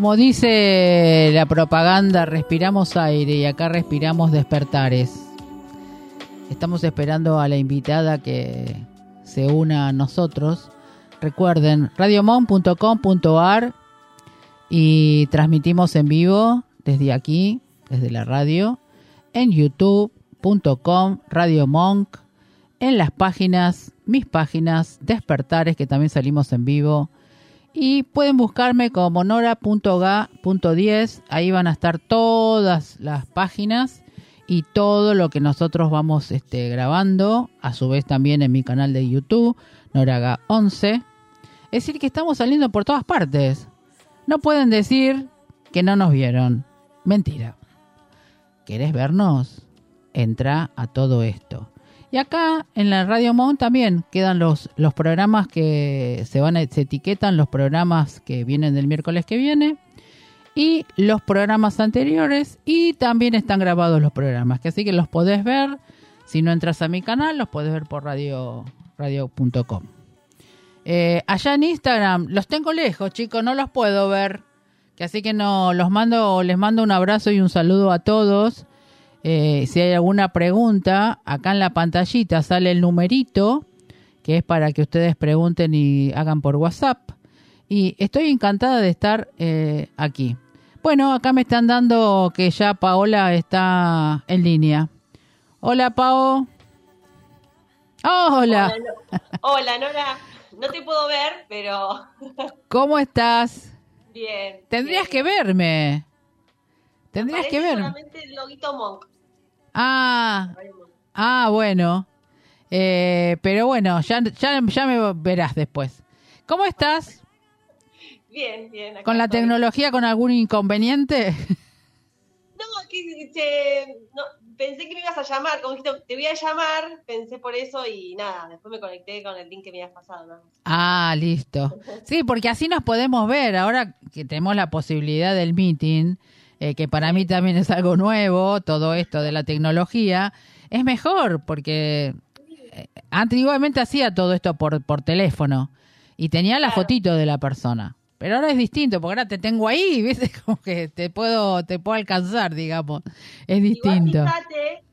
Como dice la propaganda, respiramos aire y acá respiramos despertares. Estamos esperando a la invitada que se una a nosotros. Recuerden, radiomon.com.ar y transmitimos en vivo desde aquí, desde la radio, en youtube.com, Radio Monk, en las páginas, mis páginas, Despertares, que también salimos en vivo. Y pueden buscarme como nora.ga.10. Ahí van a estar todas las páginas y todo lo que nosotros vamos este, grabando. A su vez también en mi canal de YouTube, noraga11. Es decir, que estamos saliendo por todas partes. No pueden decir que no nos vieron. Mentira. ¿Querés vernos? Entra a todo esto. Y acá en la Radio Mon también quedan los, los programas que se van a, se etiquetan los programas que vienen del miércoles que viene y los programas anteriores y también están grabados los programas, que así que los podés ver. Si no entras a mi canal, los podés ver por radio radio.com. Eh, allá en Instagram los tengo lejos, chicos, no los puedo ver. Que así que no los mando, les mando un abrazo y un saludo a todos. Eh, si hay alguna pregunta, acá en la pantallita sale el numerito, que es para que ustedes pregunten y hagan por WhatsApp. Y estoy encantada de estar eh, aquí. Bueno, acá me están dando que ya Paola está en línea. Hola, Pao. hola. Hola, No- Hola, Nora. No te puedo ver, pero ¿Cómo estás? bien. Tendrías bien. que verme. Tendrías Aparece que verme. solamente el loguito Monk. Ah, ah, bueno. Eh, pero bueno, ya, ya, ya me verás después. ¿Cómo estás? Bien, bien. ¿Con la estoy. tecnología con algún inconveniente? No, que che, no, pensé que me ibas a llamar. Como dijiste, te voy a llamar, pensé por eso y nada. Después me conecté con el link que me habías pasado. Ah, listo. Sí, porque así nos podemos ver. Ahora que tenemos la posibilidad del meeting, eh, que para mí también es algo nuevo, todo esto de la tecnología, es mejor porque eh, antiguamente hacía todo esto por, por teléfono y tenía la Claro. fotito de la persona. Pero ahora es distinto, porque ahora te tengo ahí, ¿viste? Como que te puedo, te puedo alcanzar, digamos. Es distinto. Igual fíjate,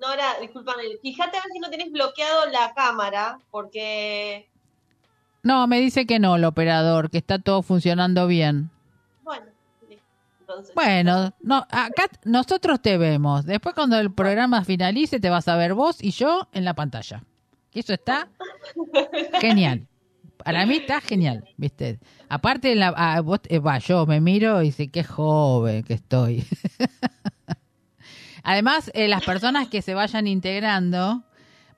Nora, discúlpame, fíjate a ver si no tenés bloqueado la cámara, porque, No, me dice que no el operador, que está todo funcionando bien. Bueno, listo. entonces. Bueno, no, acá nosotros te vemos. Después cuando el programa finalice te vas a ver vos y yo en la pantalla. Y eso está genial. Para mí está genial, ¿viste? Aparte, la, vos, eh, va, yo me miro y sé qué joven que estoy. Además, eh, las personas que se vayan integrando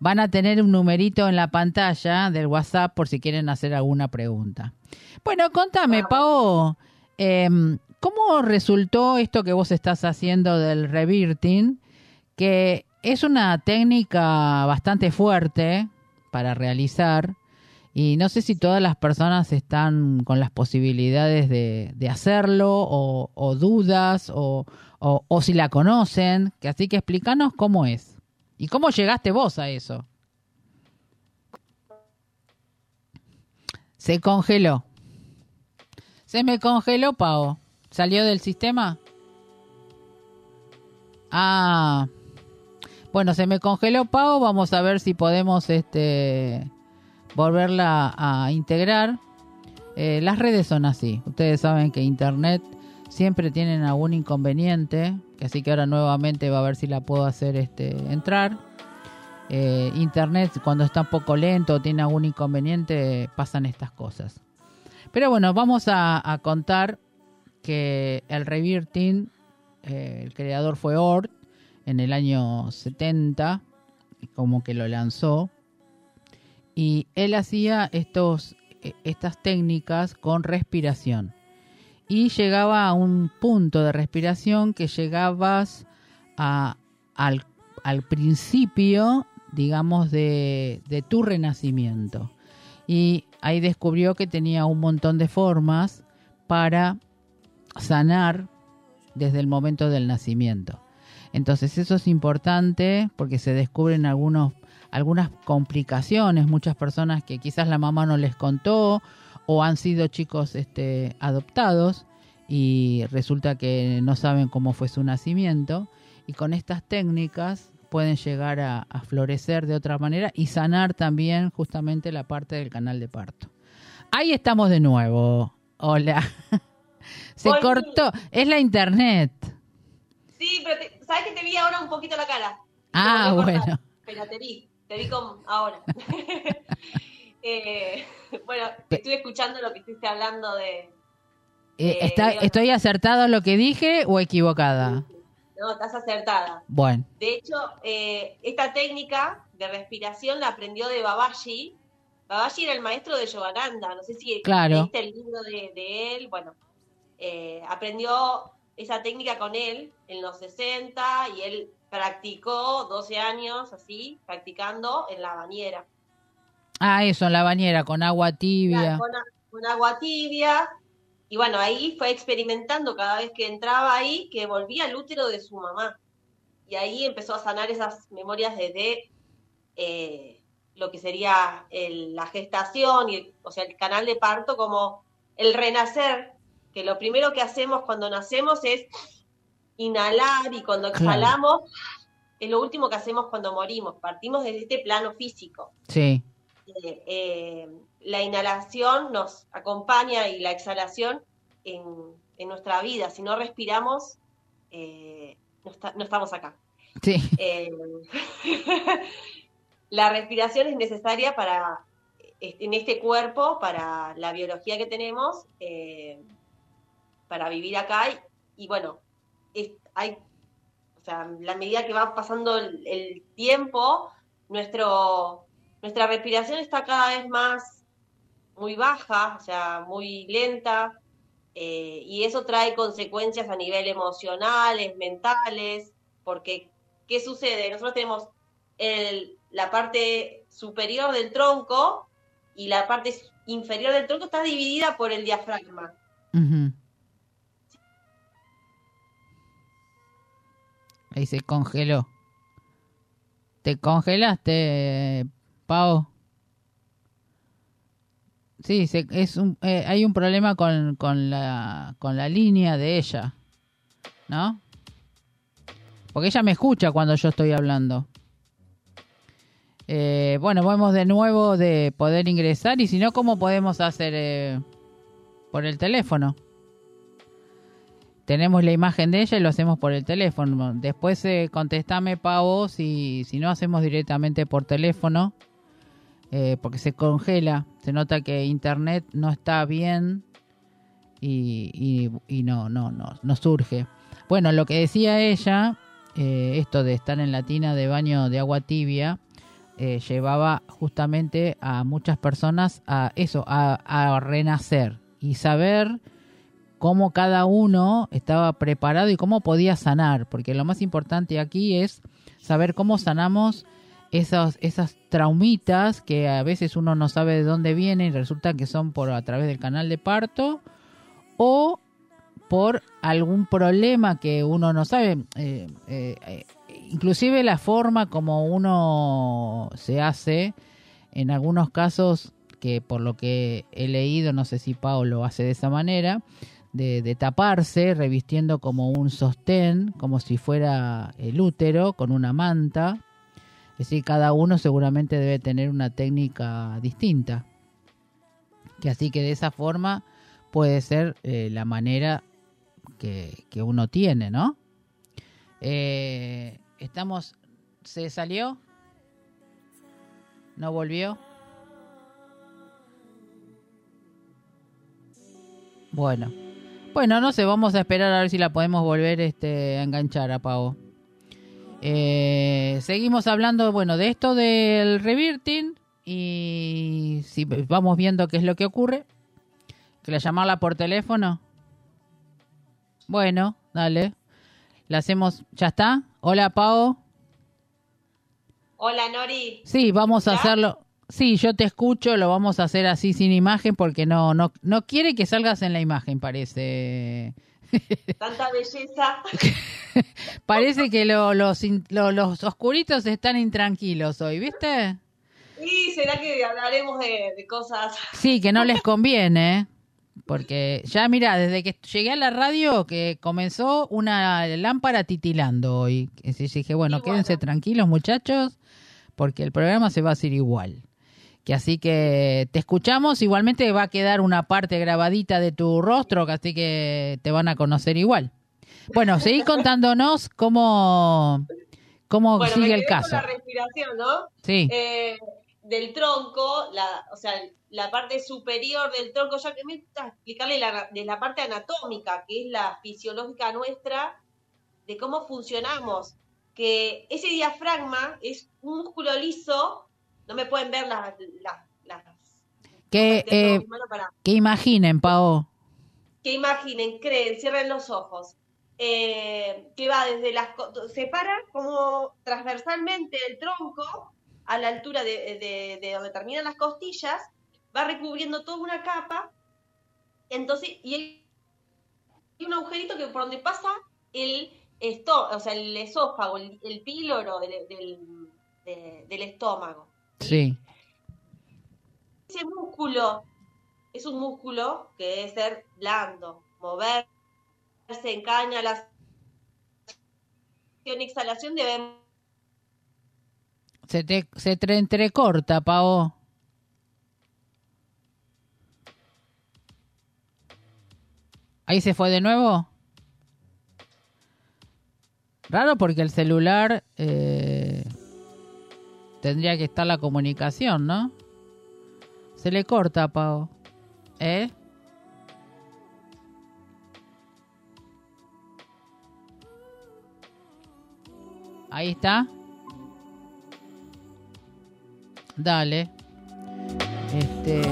van a tener un numerito en la pantalla del WhatsApp por si quieren hacer alguna pregunta. Bueno, contame, Pau, em, ¿cómo resultó esto que vos estás haciendo del revirting? Que es una técnica bastante fuerte para realizar y no sé si todas las personas están con las posibilidades de, hacerlo o, dudas o, o- o si la conocen. Así que explícanos cómo es y cómo llegaste vos a eso. Se congeló. Se me congeló, Pau. ¿Salió del sistema? Ah. Bueno, se me congeló Pau. Vamos a ver si podemos este volverla a integrar. Eh, las redes son así. Ustedes saben que Internet siempre tienen algún inconveniente. Así que ahora nuevamente va a ver si la puedo hacer este entrar. Eh, Internet cuando está un poco lento o tiene algún inconveniente pasan estas cosas. Pero bueno, vamos a contar que el Revirting, eh, el creador fue Ort en el año 70, como que lo lanzó. Y él hacía estos, eh, estas técnicas con respiración. Y llegaba a un punto de respiración que llegabas al, al principio, digamos, de, de tu renacimiento. Y ahí descubrió que tenía un montón de formas para sanar desde el momento del nacimiento. Entonces eso es importante porque se descubren algunos, algunas complicaciones, muchas personas que quizás la mamá no les contó o han sido chicos este, adoptados y resulta que no saben cómo fue su nacimiento y con estas técnicas pueden llegar a, a florecer de otra manera y sanar también justamente la parte del canal de parto. Ahí estamos de nuevo. Hola. Se cortó. Es la internet. Sí, pero te- sabes que te vi ahora un poquito la cara. Ah, Te bueno. Pero te vi, te vi como ahora. Eh, bueno, Pe- estuve escuchando lo que estuviste hablando de. Eh, está-. ¿Estoy acertado lo que dije o equivocada? No, estás acertada. Bueno, De hecho, eh, esta técnica de respiración la aprendió de Babaji. Babaji era el maestro de Yogananda. No sé si Claro. leíste el libro de, de él. Bueno, eh, aprendió esa técnica con él en los 60 y él practicó 12 años así, practicando en la bañera. ah, eso, en la bañera, con agua tibia. Claro, con, agua tibia. Y bueno, ahí fue experimentando cada vez que entraba ahí que volvía al útero de su mamá. Y ahí empezó a sanar esas memorias desde eh, lo que sería el- la gestación, y, o sea, el canal de parto como el renacer, que lo primero que hacemos cuando nacemos es inhalar y cuando Claro. exhalamos es lo último que hacemos cuando morimos. Partimos desde este plano físico Sí, eh, eh, la inhalación nos acompaña y la exhalación en, en nuestra vida. Si no respiramos, eh, no, está- no estamos acá. sí. La respiración es necesaria para en este cuerpo, para la biología que tenemos, eh, para vivir acá. Y, bueno, hay, o sea, la medida que va pasando el, tiempo, nuestro, nuestra respiración está cada vez más muy baja, o sea, muy lenta, eh, y eso trae consecuencias a nivel emocionales, mentales, porque ¿qué sucede? Nosotros tenemos el- la parte superior del tronco y la parte inferior del tronco está dividida por el diafragma. Ahí se congeló. ¿Te congelaste, Pau? Sí, se- es un, eh, hay un problema con, con, la, con la línea de ella, ¿no? Porque ella me escucha cuando yo estoy hablando. Eh, bueno, vamos de nuevo de poder ingresar y si no, ¿cómo podemos hacer eh, por el teléfono? Tenemos la imagen de ella y lo hacemos por el teléfono. Después eh, contestame, Pavo, si, si no hacemos directamente por teléfono, eh, porque se congela. Se nota que internet no está bien y, no, no, no, no surge. Bueno, lo que decía ella, eh, esto de estar en la tina de baño de agua tibia, eh, llevaba justamente a muchas personas a eso, a renacer y saber cómo cada uno estaba preparado y cómo podía sanar, porque lo más importante aquí es saber cómo sanamos esos, esas traumitas que a veces uno no sabe de dónde vienen y resulta que son por a través del canal de parto o por algún problema que uno no sabe. Eh, eh, inclusive la forma como uno se hace, en algunos casos, que por lo que he leído, no sé si Pablo hace de esa manera, de, taparse, revistiendo como un sostén, como si fuera el útero, con una manta. Es decir, cada uno seguramente debe tener una técnica distinta. Que así que de esa forma puede ser eh, la manera que, que uno tiene, ¿no? Eh, estamos. ¿Se salió? ¿No volvió? Bueno. Bueno, no sé, vamos a esperar a ver si la podemos volver este, a enganchar a Pavo. Eh, seguimos hablando, bueno, de esto del revirting y si vamos viendo qué es lo que ocurre. Que la llamarla por teléfono. Bueno, dale. La hacemos, ¿ya está? Hola, Pau. Hola, Nori. Sí, vamos a hacerlo. Sí, yo te escucho, lo vamos a hacer así sin imagen porque no no no quiere que salgas en la imagen, parece. Tanta belleza. Parece que lo- los lo- los oscuritos están intranquilos hoy, ¿viste? Y será que hablaremos de, de cosas. Sí, que no les conviene, porque ya mira, desde que llegué a la radio que comenzó una lámpara titilando hoy. Así dije, bueno, Y bueno. quédense tranquilos muchachos, porque el programa se va a hacer igual. Que así que te escuchamos, igualmente va a quedar una parte grabadita de tu rostro, que así que te van a conocer igual. Bueno, seguí contándonos cómo, cómo Bueno, me sigue el con caso. la respiración, ¿no? Sí, Eh, del tronco, la, o sea, la parte superior del tronco, ya que me gusta explicarle la, de la parte anatómica, que es la fisiológica nuestra, de cómo funcionamos. Que ese diafragma es un músculo liso, no me pueden ver las. las, las que, eh, para- que imaginen, Pao. que imaginen, creen, cierren los ojos, eh, que va desde las, co- separa como transversalmente el tronco a la altura de, de- de donde terminan las costillas, va recubriendo toda una capa, entonces, y hay, hay un agujerito que por donde pasa el esto, o sea, el esófago, el, el píloro del, del, de- del estómago. Sí. ese músculo es un músculo que debe ser blando, moverse en caña, la exhalación debe Se te, se te entrecorta, Pao. Ahí se fue de nuevo. Raro porque el celular eh, tendría que estar la comunicación, ¿no? Se le corta, Pao. ¿Eh? Ahí está. Dale. Este.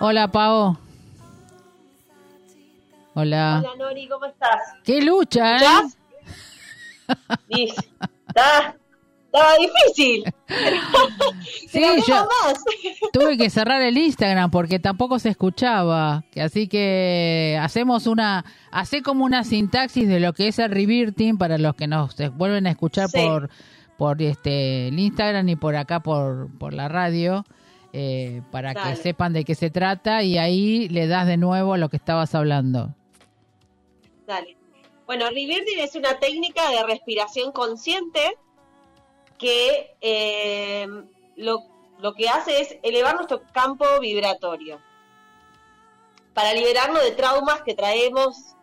Hola, Pau. Hola. Hola Nori, ¿cómo estás? ¡Qué lucha, eh! Está, estaba difícil. Sí, yo más. tuve que cerrar el Instagram porque tampoco se escuchaba. Así que hacemos una, hace como una sintaxis de lo que es el reverting para los que nos vuelven a escuchar Sí. por por este el Instagram y por acá por, por la radio. Eh, para que sepan de qué se trata y ahí le das de nuevo lo que estabas hablando. Dale. Bueno, reverting es una técnica de respiración consciente que eh, lo, lo que hace es elevar nuestro campo vibratorio para liberarnos de traumas que traemos.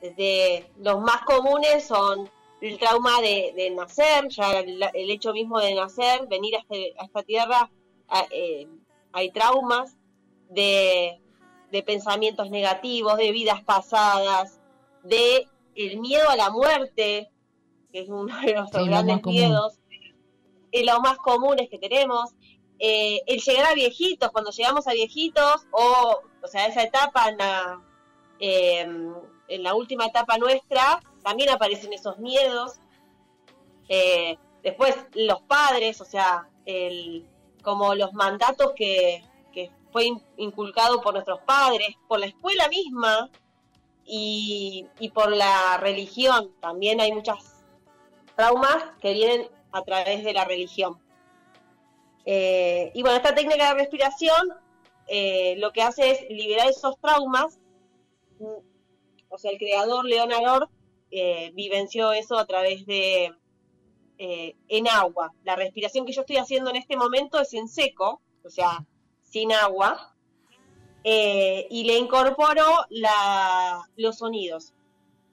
Desde los más comunes son el trauma de, de nacer, ya el, el hecho mismo de nacer, venir a, este- a esta tierra, a- eh, hay traumas de, de pensamientos negativos, de vidas pasadas, de el miedo a la muerte, que es uno de nuestros Sí, grandes miedos, es los más comunes que tenemos, eh, el llegar a viejitos, cuando llegamos a viejitos, o, o sea, esa etapa en la, eh, en la última etapa nuestra, también aparecen esos miedos. Eh, después los padres, o sea, el, como los mandatos que, fue in- inculcado por nuestros padres, por la escuela misma y, por la religión. También hay muchas traumas que vienen a través de la religión. Eh, y bueno, esta técnica de respiración eh, lo que hace es liberar esos traumas. O sea, el creador Leonardo eh, vivenció eso a través de eh, en agua. La respiración que yo estoy haciendo en este momento es en seco, o sea, sin agua, eh, y le incorporo la, los sonidos.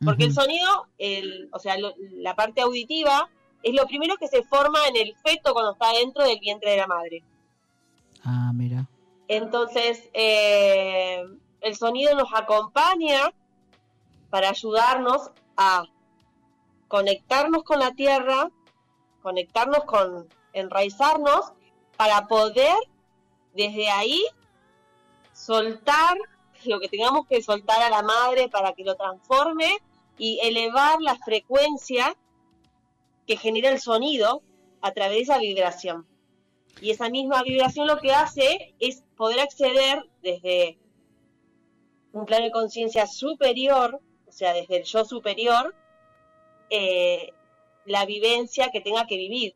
Porque el sonido, el, o sea, lo- la parte auditiva, es lo primero que se forma en el feto cuando está dentro del vientre de la madre. Ah, mira. Entonces, eh, el sonido nos acompaña para ayudarnos a conectarnos con la tierra, conectarnos con, enraizarnos, para poder desde ahí soltar lo que tengamos que soltar a la madre para que lo transforme y elevar la frecuencia que genera el sonido a través de esa vibración. Y esa misma vibración lo que hace es poder acceder desde un plano de conciencia superior, o sea, desde el yo superior, eh, la vivencia que tenga que vivir.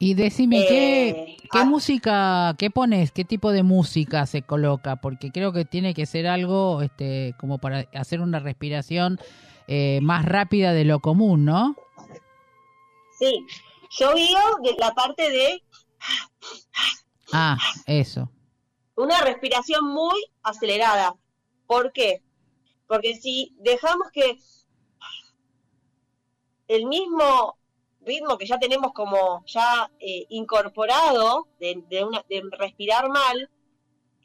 Y decime, ¿qué, Eh, qué ah. música, qué pones? ¿Qué tipo de música se coloca? Porque creo que tiene que ser algo este, como para hacer una respiración eh, más rápida de lo común, ¿no? Sí, yo digo de la parte de Ah, eso. una respiración muy acelerada. ¿Por qué? Porque si dejamos que el mismo ritmo que ya tenemos como ya eh, incorporado de, de una- de respirar mal,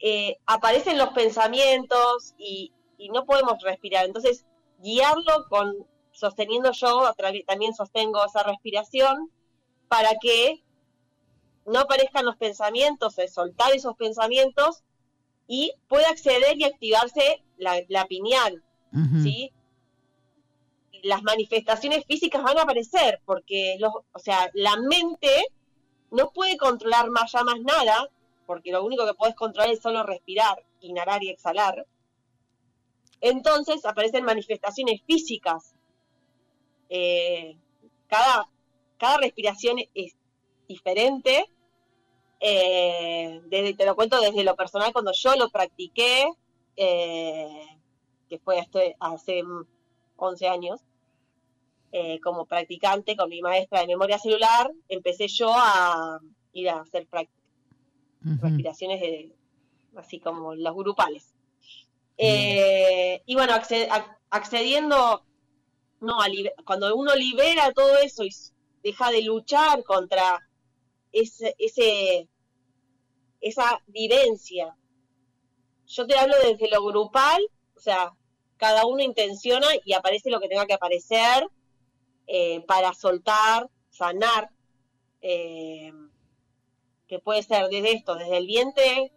eh, aparecen los pensamientos y, y no podemos respirar. Entonces, guiarlo con sosteniendo yo, también sostengo esa respiración para que no aparezcan los pensamientos, de soltar esos pensamientos y pueda acceder y activarse la, la pineal. ¿sí? Las manifestaciones físicas van a aparecer porque, los, o sea, la mente no puede controlar más ya más nada, porque lo único que puedes controlar es solo respirar, inhalar y exhalar. Entonces aparecen manifestaciones físicas. Eh, cada, cada respiración es diferente. Eh, desde, te lo cuento desde lo personal, cuando yo lo practiqué, eh, que fue este- hace 11 años, eh, como practicante con mi maestra de memoria celular, empecé yo a ir a hacer prácticas respiraciones de, así como los grupales. Eh, y bueno, acce- ac- accediendo, no, a cuando uno libera todo eso y deja de luchar contra ese, ese, esa vivencia. Yo te hablo desde lo grupal, o sea, cada uno intenciona y aparece lo que tenga que aparecer eh, para soltar, sanar, eh, que puede ser desde esto, desde el vientre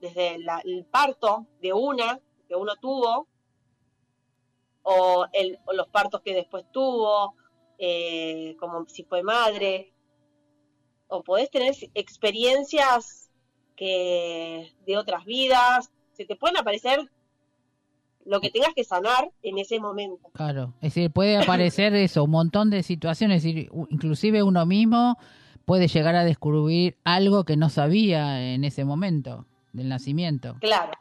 desde la- el parto de una que uno tuvo, o, el, o los partos que después tuvo, eh, como si fue madre, o podés tener experiencias que de otras vidas, se te pueden aparecer lo que tengas que sanar en ese momento. Claro, es decir, puede aparecer eso, un montón de situaciones, es decir, inclusive uno mismo puede llegar a descubrir algo que no sabía en ese momento del nacimiento. Claro.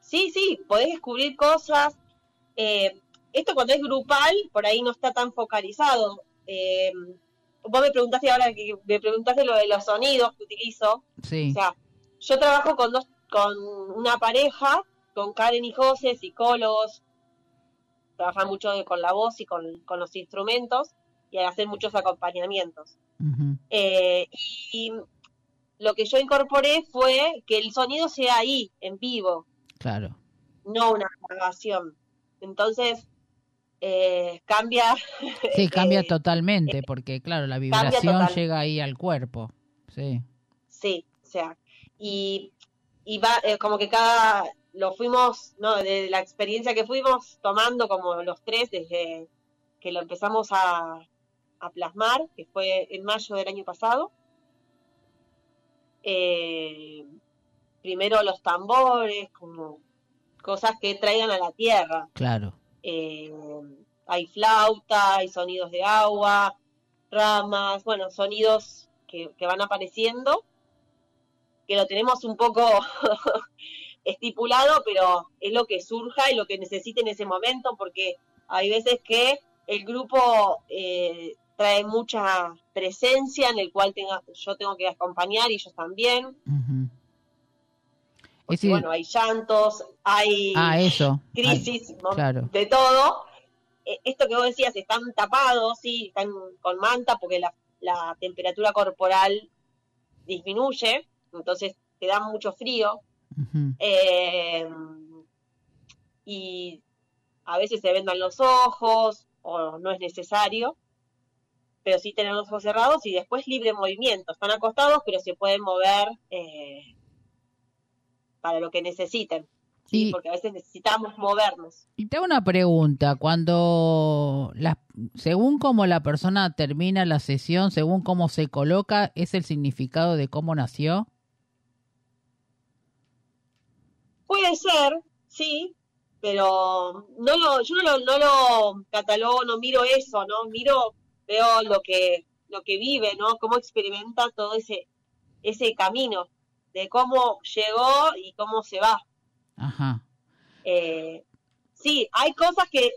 Sí, sí, podés descubrir cosas. Eh, esto cuando es grupal, por ahí no está tan focalizado. Eh, vos me preguntaste ahora que me preguntaste lo de los sonidos que utilizo. Sí, O sea, yo trabajo con dos, con una pareja, con Karen y José, psicólogos, trabajan mucho con la voz y con, con los instrumentos y hacen muchos acompañamientos. Eh, y lo que yo incorporé fue que el sonido sea ahí, en vivo, claro. no una grabación. Entonces, eh, cambia. Sí, cambia eh, totalmente, porque claro, la vibración llega ahí al cuerpo. Sí, Sí, o sea, y, y va, como que cada, lo fuimos, ¿no? De la experiencia que fuimos tomando como los tres desde que lo empezamos a, a plasmar, que fue en mayo del año pasado. Eh, primero los tambores, como cosas que traigan a la tierra. claro. Eh, hay flauta, hay sonidos de agua, ramas, bueno, sonidos que, que van apareciendo, que lo tenemos un poco estipulado, pero es lo que surja y lo que necesite en ese momento, porque hay veces que el grupo eh, trae mucha presencia en el cual tenga, yo tengo que acompañar y ellos también. porque, decir, bueno, hay llantos, hay ah, eso. crisis, claro. de todo. Eh, Esto que vos decías, están tapados, sí, están con manta porque la, la temperatura corporal disminuye, entonces te da mucho frío. Eh, y a veces se vendan los ojos o no es necesario, pero sí tener los ojos cerrados y después libre movimiento. Están acostados, pero se pueden mover eh, para lo que necesiten. ¿sí? Y- Porque a veces necesitamos movernos. Y te hago una pregunta, cuando la, según cómo la persona termina la sesión, según cómo se coloca, ¿es el significado de cómo nació? Puede ser, sí, pero no lo, yo no lo, no lo catalogo, no miro eso, ¿no? Miro, veo lo que, lo que vive, ¿no? Cómo experimenta todo ese, ese camino, de cómo llegó y cómo se va. Ajá, Eh, sí, hay cosas que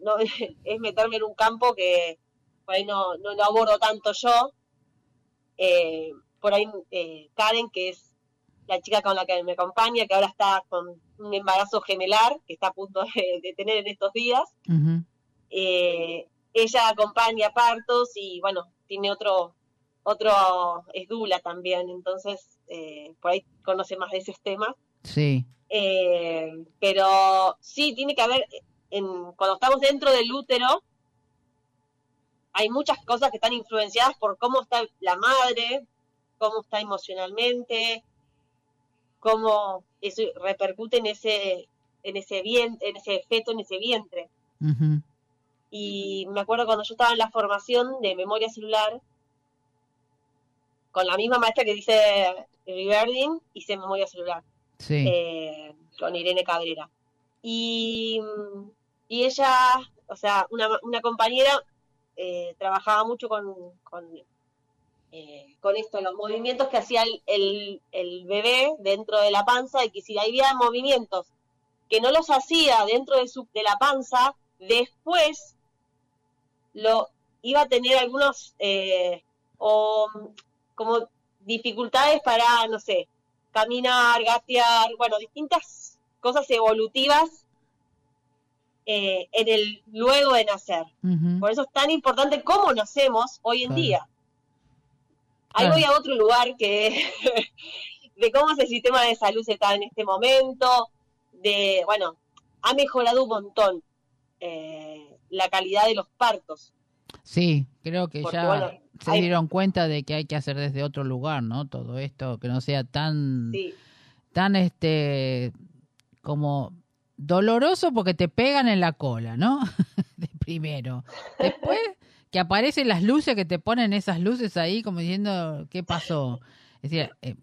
no es meterme en un campo que por ahí no, no lo abordo tanto yo. Eh, por ahí eh, Karen, que es la chica con la que me acompaña, que ahora está con un embarazo gemelar, que está a punto de, de tener en estos días. Eh, ella acompaña partos y bueno, tiene otro, otro, es dula también, entonces eh, por ahí conoce más de esos temas. sí, Eh, pero sí, tiene que haber, en, cuando estamos dentro del útero, hay muchas cosas que están influenciadas por cómo está la madre, cómo está emocionalmente, cómo eso repercute en ese, en ese vientre, en ese feto, en ese vientre. Y me acuerdo cuando yo estaba en la formación de memoria celular, con la misma maestra que dice Riverdin, hice memoria celular sí, eh, con Irene Cabrera. Y, y ella, o sea, una, una compañera eh, trabajaba mucho con, con, eh, con esto, los movimientos que hacía el, el, el bebé dentro de la panza y que si había movimientos que no los hacía dentro de, su, de la panza, después lo iba a tener algunos eh, o como dificultades para, no sé, caminar, gatear, bueno, distintas cosas evolutivas eh, en el luego de nacer. Por eso es tan importante cómo nacemos hoy en Claro. día. Ahí voy a otro lugar que de cómo es el sistema de salud está en este momento, de, bueno, ha mejorado un montón eh, la calidad de los partos. sí, creo que Porque, ya bueno, se hay- dieron cuenta de que hay que hacer desde otro lugar, ¿no? Todo esto, que no sea tan, Sí, tan este como doloroso porque te pegan en la cola, ¿no? De primero. Después que aparecen las luces, que te ponen esas luces ahí como diciendo, ¿qué pasó? Es decir, eh,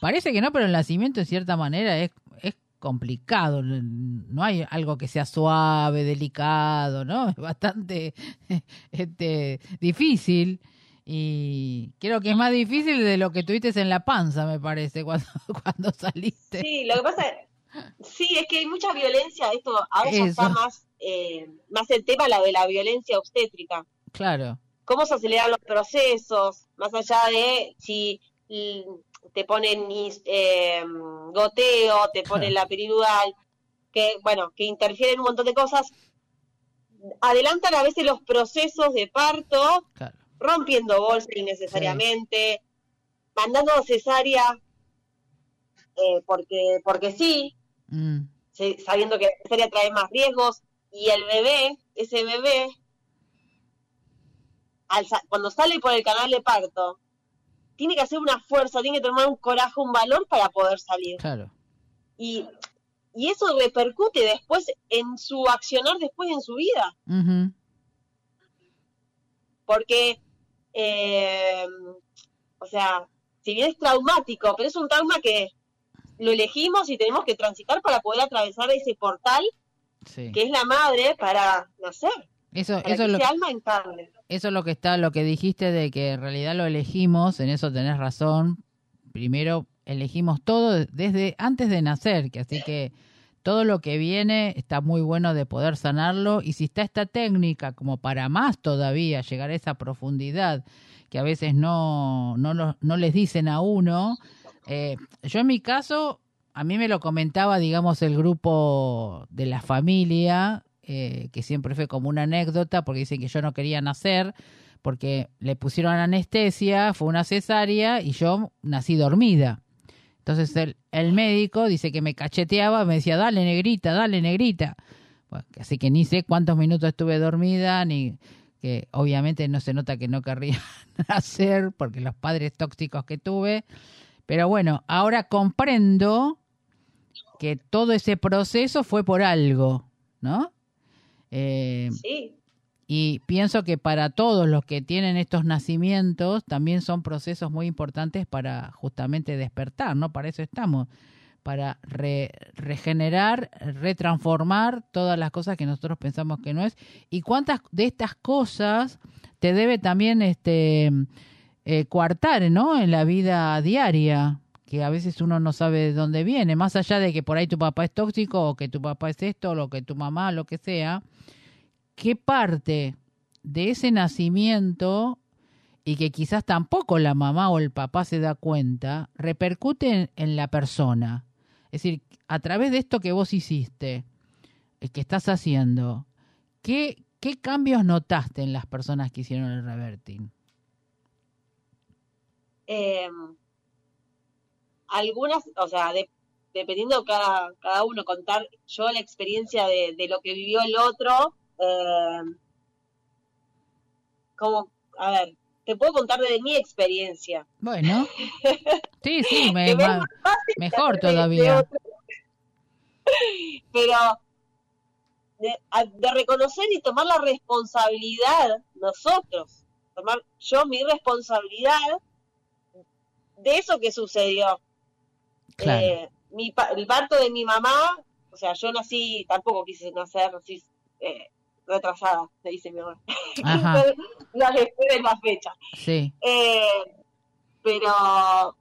parece que no, pero el nacimiento en cierta manera es, es complicado. No hay algo que sea suave, delicado, ¿no? Es bastante este, difícil. Y creo que es más difícil de lo que tuviste en la panza, me parece, cuando, cuando saliste. Sí, lo que pasa sí, es que hay mucha violencia, esto ahora ya está más, eh, más el tema la de la violencia obstétrica. Claro, cómo se aceleran los procesos, más allá de si te ponen eh, goteo, te ponen la peridural, que bueno, que interfieren un montón de cosas, adelantan a veces los procesos de parto, claro. rompiendo bolsa innecesariamente, mandando a cesárea eh, porque, porque sí, Mm, se- sabiendo que la cesárea trae más riesgos, y el bebé, ese bebé, al cuando sale por el canal de parto, tiene que hacer una fuerza, tiene que tomar un coraje, un valor para poder salir. claro. Y, y eso repercute después en su accionar, después en su vida, porque, eh, o sea, si bien es traumático, pero es un trauma que lo elegimos y tenemos que transitar para poder atravesar ese portal Sí. que es la madre para nacer, Eso, para eso que es lo, ese alma encarne. Eso es lo que está, lo que dijiste de que en realidad lo elegimos, en eso tenés razón. Primero elegimos todo desde antes de nacer, que así que todo lo que viene está muy bueno de poder sanarlo y si está esta técnica como para más todavía llegar a esa profundidad que a veces no no, no les dicen a uno. eh, yo en mi caso a mí me lo comentaba, digamos, el grupo de la familia, eh, que siempre fue como una anécdota, porque dicen que yo no quería nacer, porque le pusieron anestesia, fue una cesárea y yo nací dormida. Entonces el, el médico dice que me cacheteaba, me decía, dale negrita, dale negrita. Así que ni sé cuántos minutos estuve dormida, ni que obviamente no se nota que no querría nacer, porque los padres tóxicos que tuve. Pero bueno, ahora comprendo que todo ese proceso fue por algo, ¿no? Eh, Sí, y pienso que para todos los que tienen estos nacimientos también son procesos muy importantes para justamente despertar, ¿no? Para eso estamos, para re- regenerar, retransformar todas las cosas que nosotros pensamos que no es. Y cuántas de estas cosas te debe también este eh, coartar, ¿no? En la vida diaria, que a veces uno no sabe de dónde viene, más allá de que por ahí tu papá es tóxico o que tu papá es esto, o lo que tu mamá, lo que sea qué parte de ese nacimiento y que quizás tampoco la mamá o el papá se da cuenta, repercute en, la persona. Es decir, a través de esto que vos hiciste, eh, que estás haciendo, ¿qué, qué cambios notaste en las personas que hicieron el reverting? eh, algunas, o sea, de- dependiendo cada, cada uno contar yo la experiencia de, de lo que vivió el otro, eh, como, a ver, te puedo contar de mi experiencia. Bueno, sí, sí, me- más mejor todavía. Pero de reconocer y tomar la responsabilidad nosotros, tomar yo mi responsabilidad de eso que sucedió. Claro. Eh, mi, el parto de mi mamá, o sea, yo nací, tampoco quise nacer, nací eh, retrasada, se dice mi mamá. Ajá. la después de la fecha. sí, Eh, pero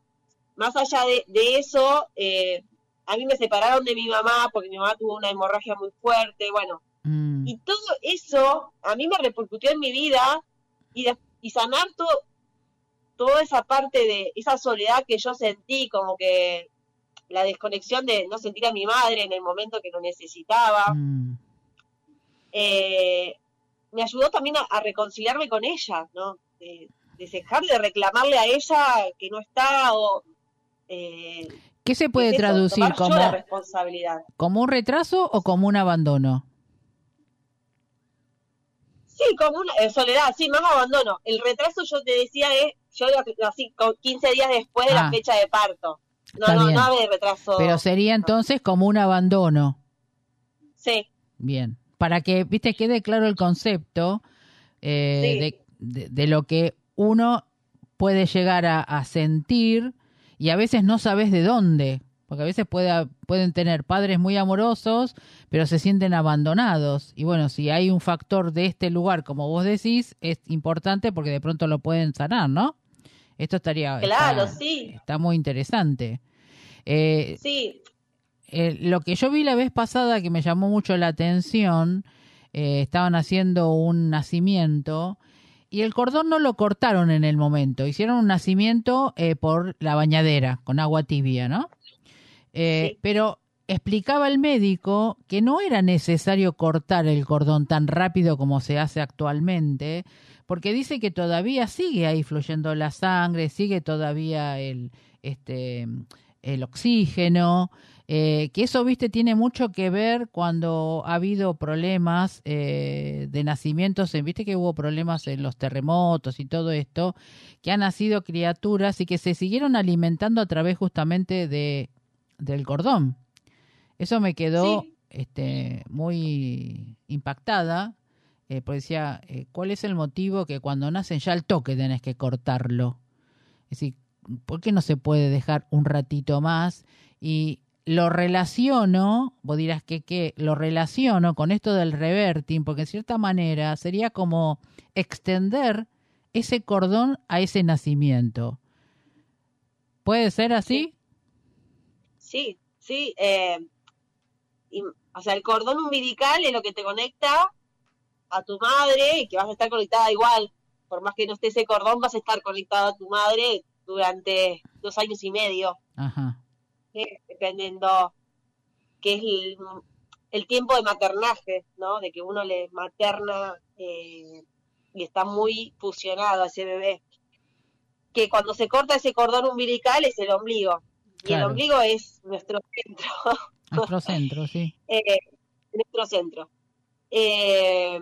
más allá de, de eso, eh, a mí me separaron de mi mamá porque mi mamá tuvo una hemorragia muy fuerte, bueno, mm, y todo eso a mí me repercutió en mi vida y, de- y sanar todo, toda esa parte de esa soledad que yo sentí, como que la desconexión de no sentir a mi madre en el momento que lo necesitaba, mm, eh, me ayudó también a, a reconciliarme con ella, ¿no? De, de dejar de reclamarle a ella que no está o... Eh, ¿Qué se puede es eso, traducir como, la responsabilidad. como un retraso o como un abandono? Sí, como una eh, soledad, sí, más abandono. El retraso yo te decía es, yo lo- con 15 días después de Ah. la fecha de parto. No, Está no, bien. no hay retraso. Pero sería entonces como un abandono. Sí, Bien. Para que, viste, quede claro el concepto eh, Sí. de, de- de lo que uno puede llegar a, a sentir y a veces no sabes de dónde. Porque a veces puede, pueden tener padres muy amorosos, pero se sienten abandonados. Y bueno, si hay un factor de este lugar, como vos decís, es importante porque de pronto lo pueden sanar, ¿no? Esto estaría. Claro, está- sí. Está muy interesante. Eh, sí, eh, lo que yo vi la vez pasada que me llamó mucho la atención, eh, estaban haciendo un nacimiento y el cordón no lo cortaron en el momento, hicieron un nacimiento por la bañadera con agua tibia, ¿no? Sí. Pero explicaba el médico que no era necesario cortar el cordón tan rápido como se hace actualmente, porque dice que todavía sigue ahí fluyendo la sangre, sigue todavía el, este, el oxígeno, eh, que eso, viste, tiene mucho que ver cuando ha habido problemas eh, de nacimientos, en- viste que hubo problemas en los terremotos y todo esto, que han nacido criaturas y que se siguieron alimentando a través justamente de, del cordón. Eso me quedó Sí. este, muy impactada, porque decía, eh, ¿cuál es el motivo que cuando nacen ya al toque tenés que cortarlo? Es decir, ¿por qué no se puede dejar un ratito más? Y lo relaciono, vos dirás que qué, lo relaciono con esto del reverting, porque en cierta manera sería como extender ese cordón a ese nacimiento. ¿Puede ser así? sí, sí. eh, y- o sea, el cordón umbilical es lo que te conecta a tu madre y que vas a estar conectada igual. Por más que no esté ese cordón, vas a estar conectada a tu madre durante dos años y medio. Ajá. dependiendo que es el, el tiempo de maternaje, ¿no? De que uno le materna eh, y está muy fusionado a ese bebé. Que cuando se corta ese cordón umbilical es el ombligo. Y el ombligo es nuestro centro, Nuestro centro, sí. eh, nuestro centro. Eh,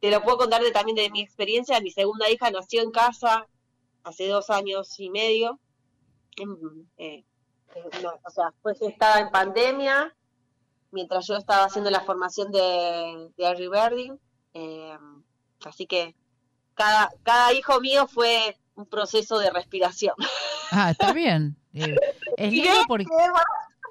te lo puedo contar de- también de mi experiencia. Mi segunda hija nació en casa hace dos años y medio. En- eh, no, o sea, fue gestada en pandemia, mientras yo estaba haciendo la formación de, de early birding. eh, así que cada, cada hijo mío fue un proceso de respiración. Ah, está bien. Eh, es lindo porque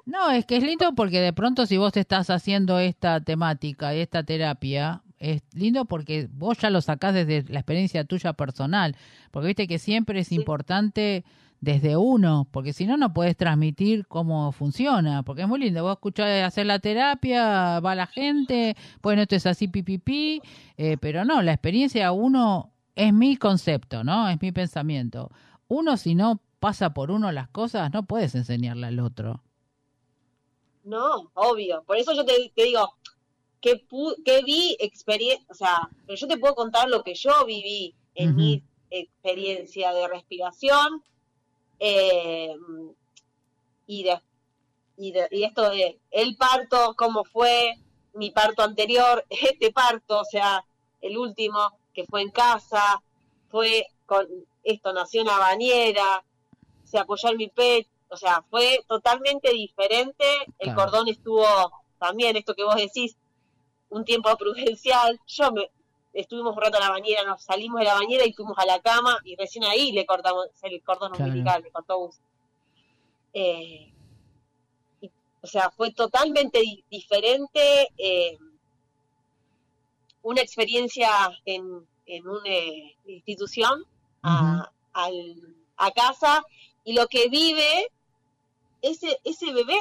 no, es que es lindo porque de pronto si vos estás haciendo esta temática y esta terapia, es lindo porque vos ya lo sacás desde la experiencia tuya personal, porque viste que siempre es Sí. importante desde uno, porque si no no puedes transmitir cómo funciona, porque es muy lindo, vos escuchás hacer la terapia, va la gente, bueno, esto es así pipipi, eh, pero no, la experiencia uno es mi concepto, ¿no? Es mi pensamiento. Uno si no pasa por uno las cosas, no puedes enseñarle al otro. No, obvio. Por eso yo te, te digo, que, pu- que vi experiencia, o sea, pero yo te puedo contar lo que yo viví en mi experiencia de respiración eh, y, de, y, de- y esto de el parto, cómo fue, mi parto anterior, este parto, o sea, el último que fue en casa, fue con esto, nació en la bañera, se apoyó en mi pecho, o sea, fue totalmente diferente, el Claro. cordón estuvo también, esto que vos decís, un tiempo prudencial, yo me, estuvimos un rato en la bañera, nos salimos de la bañera y fuimos a la cama y recién ahí le cortamos el cordón Claro. umbilical, le cortó Gus. Eh, y, o sea, fue totalmente di- diferente, eh, una experiencia en, en una eh, institución a, al- a casa y lo que vive ese, ese bebé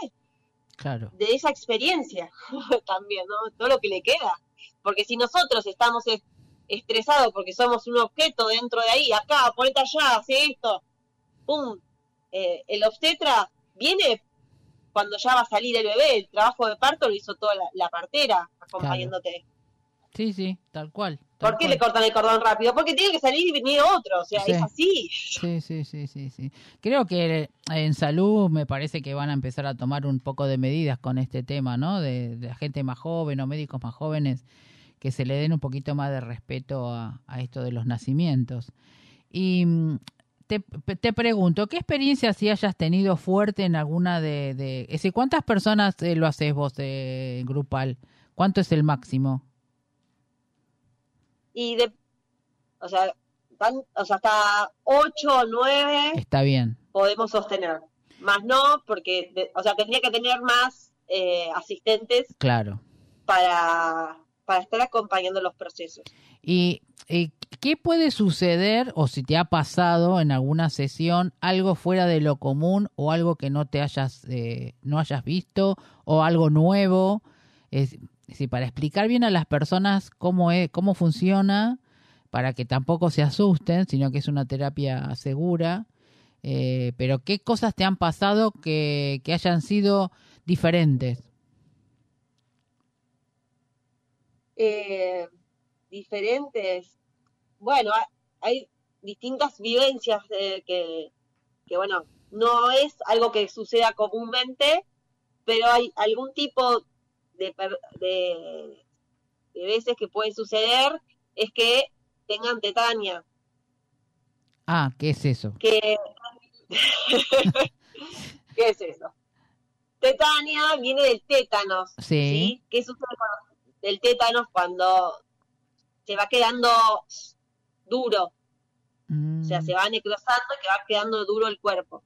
Claro, de esa experiencia también, ¿no? Todo lo que le queda. Porque si nosotros estamos es- estresados porque somos un objeto dentro de ahí, acá, ponete allá, hace esto, pum, eh, el obstetra viene cuando ya va a salir el bebé, el trabajo de parto lo hizo toda la, la partera acompañándote. Sí, sí, tal cual. tal ¿Por qué cual. le cortan el cordón rápido? Porque tiene que salir y venir otro, o sea, Sí. es así. Sí, sí, sí, sí, sí. Creo que en salud me parece que van a empezar a tomar un poco de medidas con este tema, ¿no? De, de la gente más joven o médicos más jóvenes que se le den un poquito más de respeto a, a esto de los nacimientos. Y mm, te, te pregunto, ¿qué experiencia si hayas tenido fuerte en alguna de... de es decir, ¿Cuántas personas eh, lo haces vos eh, grupal? ¿Cuánto es el máximo? Y de, o sea, tan- o sea, hasta 8 o 9 Está bien, podemos sostener. Más no, porque, de- o sea, tendría que tener más eh, asistentes claro. para, para estar acompañando los procesos. ¿Y eh, qué puede suceder o si te ha pasado en alguna sesión algo fuera de lo común o algo que no te hayas eh, no hayas visto o algo nuevo? Es, decir, para explicar bien a las personas cómo es, cómo funciona, para que tampoco se asusten, sino que es una terapia segura. Eh, pero qué cosas te han pasado que, que hayan sido diferentes. eh, diferentes. Bueno, ha- hay distintas vivencias que, que, bueno, no es algo que suceda comúnmente, pero hay algún tipo de, de, de veces que puede suceder, es que tengan tetania, Ah, ¿qué es eso? que... ¿Qué es eso? Tetania viene del tétanos, Sí. ¿Qué sucede con el tétanos cuando se va quedando duro? Mm, O sea, se va necrosando y que va quedando duro el cuerpo.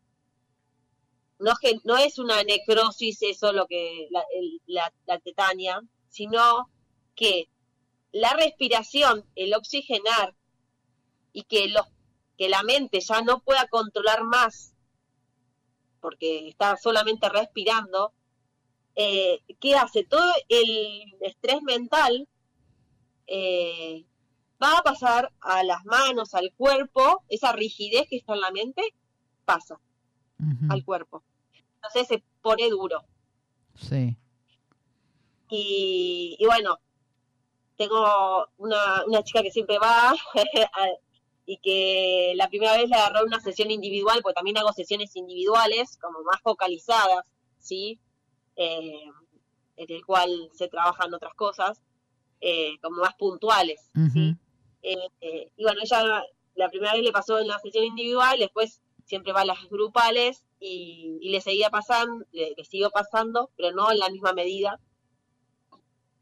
No, no es una necrosis eso lo que la, el- la tetania, sino que la respiración, el oxigenar y que, los, que la mente ya no pueda controlar más porque está solamente respirando, eh, ¿qué hace? Todo el estrés mental eh, va a pasar a las manos, al cuerpo, esa rigidez que está en la mente, pasa al cuerpo. Entonces se pone duro. Sí. Y, y bueno, tengo una, una chica que siempre va y que la primera vez le agarró una sesión individual, porque también hago sesiones individuales, como más focalizadas, ¿sí? Eh, en el cual se trabajan otras cosas, eh, como más puntuales, eh, y bueno, ella la primera vez le pasó en la sesión individual, después siempre va a las grupales y, y le seguía pasando, le, le siguió pasando, pero no en la misma medida.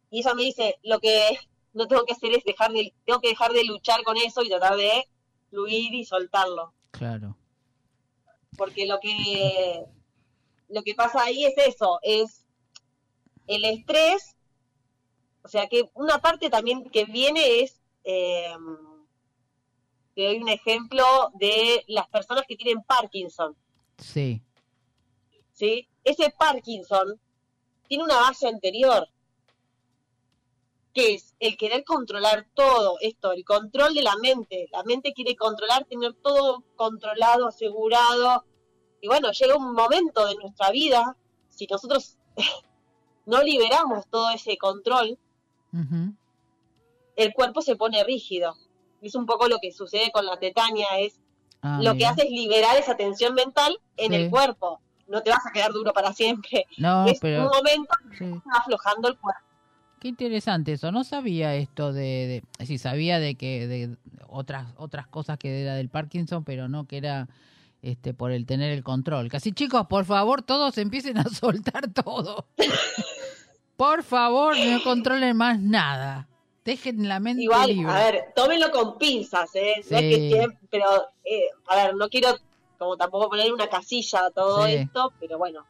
Y ella me dice, lo que no tengo que hacer es dejar de, tengo que dejar de luchar con eso y tratar de fluir y soltarlo. Claro. Porque lo que, lo que pasa ahí es eso, es el estrés, o sea que una parte también que viene es, eh, te doy un ejemplo de las personas que tienen Parkinson, Sí. ¿sí? Ese Parkinson tiene una base anterior, que es el querer controlar todo esto, el control de la mente. La mente quiere controlar, tener todo controlado, asegurado. Y bueno, llega un momento de nuestra vida, si nosotros no liberamos todo ese control, el cuerpo se pone rígido. Es un poco lo que sucede con la tetania, es Ah, lo que hace es liberar esa tensión mental en Sí. el cuerpo. No te vas a quedar duro para siempre. No, es pero un momento que sí. va aflojando el cuerpo. qué interesante eso. No sabía esto de, de decir, sabía de que de otras otras cosas que era del Parkinson, pero no que era este por el tener el control. Casi chicos, por favor, todos empiecen a soltar todo. por favor, no controlen más nada. Dejen la mente Igual, libre. a ver, tómenlo con pinzas, ¿eh? No es Sí. que siempre, pero, eh, a ver, no quiero como tampoco poner una casilla a todo Sí. esto, pero bueno.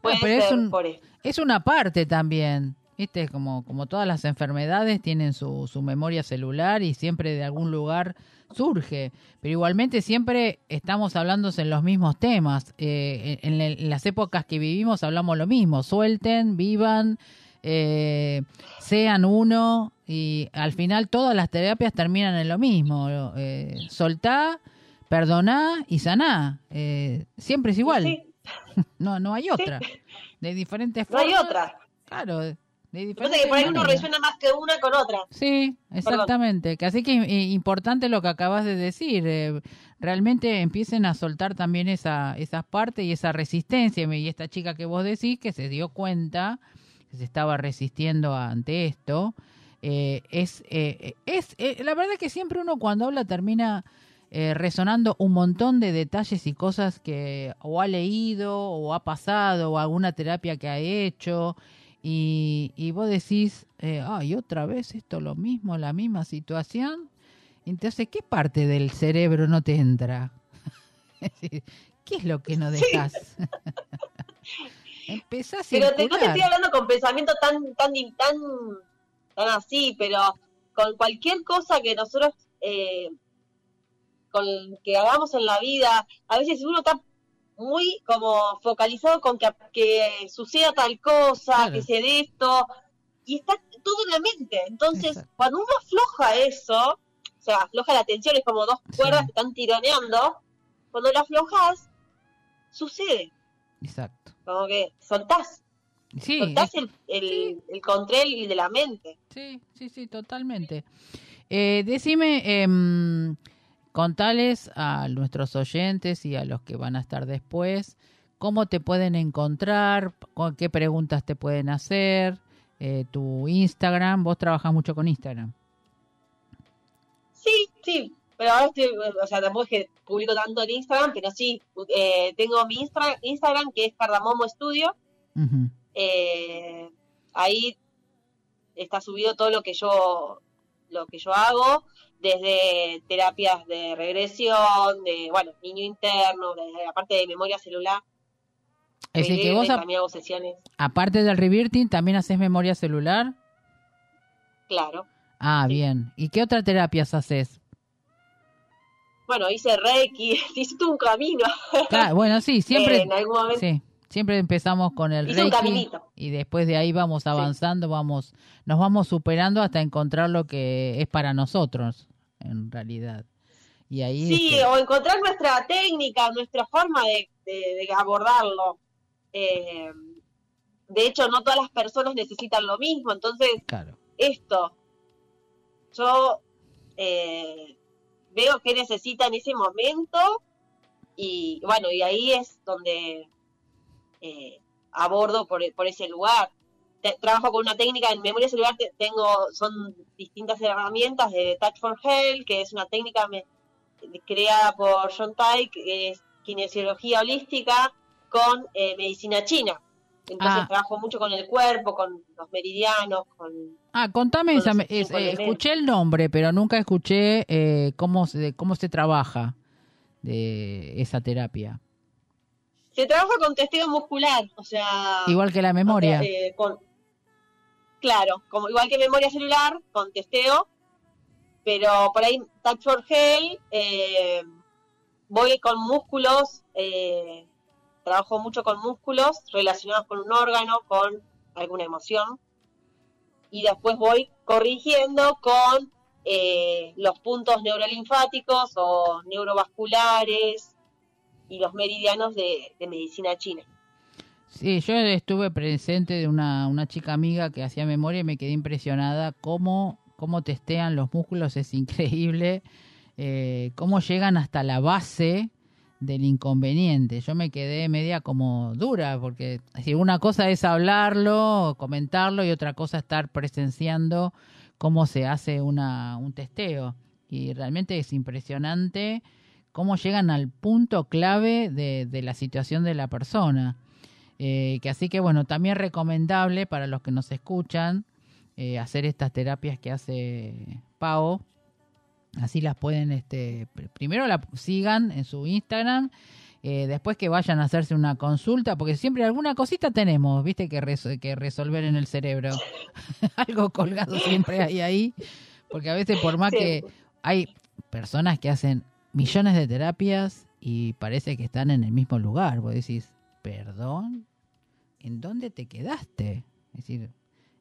Puede pero es un- por esto. Es una parte también. ¿Viste? Como, como todas las enfermedades tienen su, su memoria celular y siempre de algún lugar surge. Pero igualmente siempre estamos hablando en los mismos temas. Eh, en, en- en las épocas que vivimos hablamos lo mismo. Suelten, vivan, eh, sean uno y al final todas las terapias terminan en lo mismo. Eh, soltá, perdoná y saná. Eh, siempre es igual. Sí, No, no hay otra. De diferentes no hay formas. otra. Claro, de diferentes que por ahí uno resuena más que una con otra. Sí, exactamente. Que así que eh, importante lo que acabas de decir. eh, realmente empiecen a soltar también esa, esas partes y esa resistencia. Y esta chica que vos decís que se dio cuenta que se estaba resistiendo ante esto. eh, es, eh, es eh, la verdad que siempre uno cuando habla termina eh, resonando un montón de detalles y cosas que o ha leído o ha pasado o alguna terapia que ha hecho y, y vos decís, eh, ay, otra vez esto lo mismo, la misma situación. Entonces, ¿qué parte del cerebro no te entra? ¿Qué es lo que no dejas? Empezás a Pero te- no te estoy hablando con pensamiento tan, tan, tan, tan así, pero con cualquier cosa que nosotros, eh, con que hagamos en la vida, a veces uno está muy como focalizado con que, que suceda tal cosa, Claro. que se dé esto, y está todo en la mente. Entonces, Exacto. cuando uno afloja eso, o sea, afloja la tensión, es como dos cuerdas Sí. que están tironeando, cuando lo aflojas, sucede, Exacto. como que soltás. Sí, soltás el, el, el control de la mente. Sí, sí, sí, totalmente. Eh, decime, em, contales a nuestros oyentes y a los que van a estar después, cómo te pueden encontrar, con qué preguntas te pueden hacer, eh, tu Instagram, vos trabajas mucho con Instagram. Sí, sí, pero ahora estoy, o sea, tampoco es que publico tanto en Instagram, pero sí, eh, tengo mi Instra- Instagram que es Cardamomo Studio, Ujú. eh, ahí está subido todo lo que yo lo que yo hago desde terapias de regresión de bueno niño interno de la parte de memoria celular Es decir, que Regresa, vos, también hago sesiones aparte del reverting, también haces memoria celular. claro Ah, Sí. bien. ¿Y qué otras terapias haces? Bueno hice reiki hice todo un camino. Claro, bueno, sí, siempre, en algún momento. sí, siempre empezamos con el hice Reiki caminito. y después de ahí vamos avanzando, vamos, nos vamos superando hasta encontrar lo que es para nosotros, en realidad. Y ahí Sí, este, o encontrar nuestra técnica, nuestra forma de, de- de abordarlo. Eh, de hecho, no todas las personas necesitan lo mismo, entonces claro, esto, yo eh, veo qué necesita en ese momento y bueno, y ahí es donde eh, abordo por, por ese lugar. Te- trabajo con una técnica en memoria celular, te- tengo, son distintas herramientas de Touch for Health, que es una técnica me- creada por John Tai, que es kinesiología holística con eh, medicina china. Entonces Ah. trabajo mucho con el cuerpo, con los meridianos, con Ah, contame Con esa, es- eh, escuché el nombre, pero nunca escuché eh, cómo se, cómo se trabaja de esa terapia. Se trabaja con testeo muscular, o sea... Igual que la memoria. o sea, eh, con, claro, como igual que memoria celular, con testeo, pero por ahí Touch for Hell, eh, voy con músculos, eh, trabajo mucho con músculos relacionados con un órgano, con alguna emoción, y después voy corrigiendo con eh, los puntos neurolinfáticos o neurovasculares y los meridianos de, medicina china. Sí, yo estuve presente de una, una chica amiga que hacía memoria y me quedé impresionada cómo, cómo testean los músculos, es increíble, eh, cómo llegan hasta la base del inconveniente. Yo me quedé media como dura, porque decir, una cosa es hablarlo, comentarlo y otra cosa estar presenciando cómo se hace una, un testeo. Y realmente es impresionante cómo llegan al punto clave de, de la situación de la persona. Eh, que así que bueno, también recomendable para los que nos escuchan eh, hacer estas terapias que hace Pau. Así las pueden, este, pr- primero la sigan en su Instagram, eh, después que vayan a hacerse una consulta, porque siempre alguna cosita tenemos, viste, que, res- que resolver en el cerebro. Algo colgado siempre hay ahí, porque a veces por más Sí. que hay personas que hacen millones de terapias y parece que están en el mismo lugar, vos decís, perdón, ¿en dónde te quedaste? Es decir,